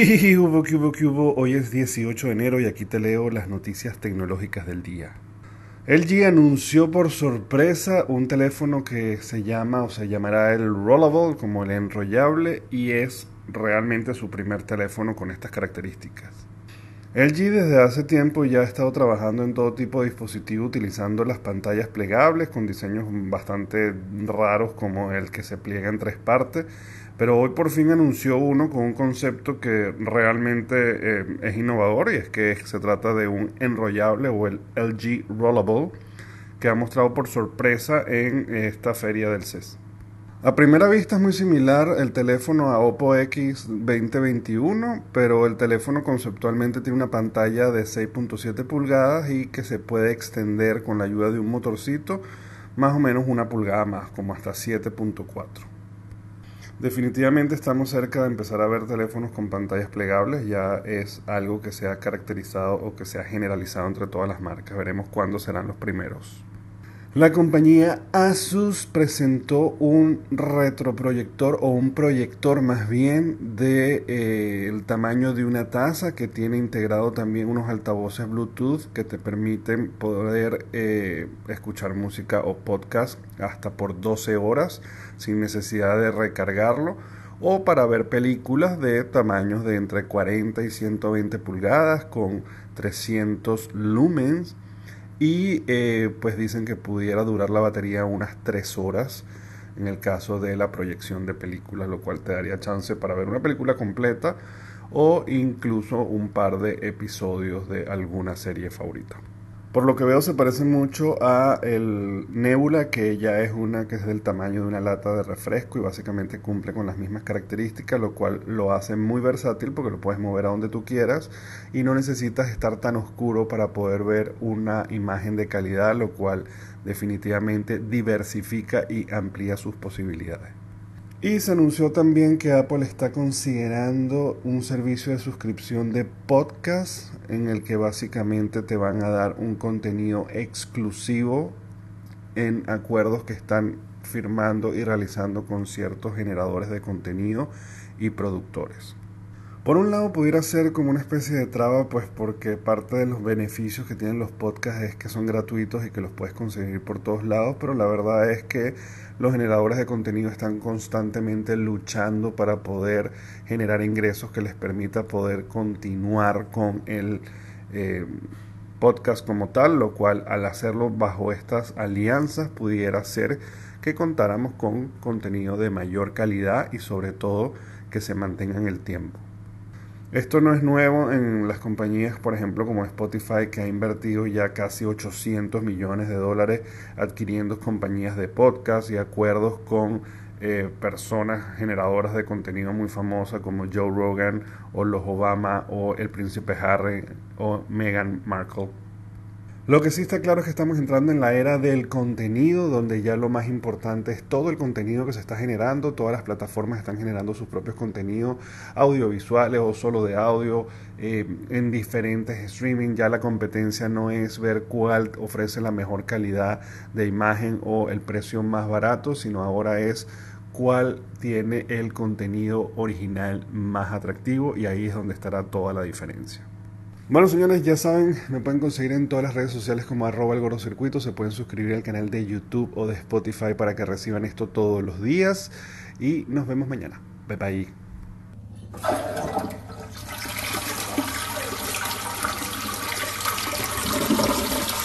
Y hubo, hubo, hubo. Hoy es 18 de enero y aquí te leo las noticias tecnológicas del día. LG anunció por sorpresa un teléfono que se llama o se llamará el Rollable, como el enrollable, y es realmente su primer teléfono con estas características. LG desde hace tiempo ya ha estado trabajando en todo tipo de dispositivo utilizando las pantallas plegables con diseños bastante raros como el que se pliega en tres partes, pero hoy por fin anunció uno con un concepto que realmente eh, es innovador y es que se trata de un enrollable o el LG Rollable que ha mostrado por sorpresa en esta feria del CES. A primera vista es muy similar el teléfono a Oppo X 2021, pero el teléfono conceptualmente tiene una pantalla de 6.7 pulgadas y que se puede extender con la ayuda de un motorcito más o menos una pulgada más, como hasta 7.4. Definitivamente estamos cerca de empezar a ver teléfonos con pantallas plegables, ya es algo que se ha caracterizado o que se ha generalizado entre todas las marcas. Veremos cuándo serán los primeros. La compañía Asus presentó un retroproyector o un proyector más bien de eh, el tamaño de una taza que tiene integrado también unos altavoces Bluetooth que te permiten poder eh, escuchar música o podcast hasta por 12 horas sin necesidad de recargarlo o para ver películas de tamaños de entre 40 y 120 pulgadas con 300 lumens y eh, pues dicen que pudiera durar la batería unas 3 horas en el caso de la proyección de películas, lo cual te daría chance para ver una película completa o incluso un par de episodios de alguna serie favorita. Por lo que veo se parece mucho a el Nebula, que ya es una que es del tamaño de una lata de refresco y básicamente cumple con las mismas características, lo cual lo hace muy versátil porque lo puedes mover a donde tú quieras y no necesitas estar tan oscuro para poder ver una imagen de calidad, lo cual definitivamente diversifica y amplía sus posibilidades. Y se anunció también que Apple está considerando un servicio de suscripción de podcast en el que básicamente te van a dar un contenido exclusivo en acuerdos que están firmando y realizando con ciertos generadores de contenido y productores. Por un lado pudiera ser como una especie de traba, pues porque parte de los beneficios que tienen los podcasts es que son gratuitos y que los puedes conseguir por todos lados, pero la verdad es que los generadores de contenido están constantemente luchando para poder generar ingresos que les permita poder continuar con el eh, podcast como tal, lo cual al hacerlo bajo estas alianzas pudiera ser que contáramos con contenido de mayor calidad y sobre todo que se mantenga en el tiempo. Esto no es nuevo en las compañías, por ejemplo, como Spotify, que ha invertido ya casi 800 millones de dólares adquiriendo compañías de podcast y acuerdos con eh, personas generadoras de contenido muy famosas como Joe Rogan o los Obama o el príncipe Harry o Meghan Markle. Lo que sí está claro es que estamos entrando en la era del contenido, donde ya lo más importante es todo el contenido que se está generando, todas las plataformas están generando sus propios contenidos audiovisuales o solo de audio eh, en diferentes streaming. Ya la competencia no es ver cuál ofrece la mejor calidad de imagen o el precio más barato, sino ahora es cuál tiene el contenido original más atractivo y ahí es donde estará toda la diferencia. Bueno, señores, ya saben, me pueden conseguir en todas las redes sociales como arroba el. Se pueden suscribir al canal de YouTube o de Spotify para que reciban esto todos los días. Y nos vemos mañana. Bye bye.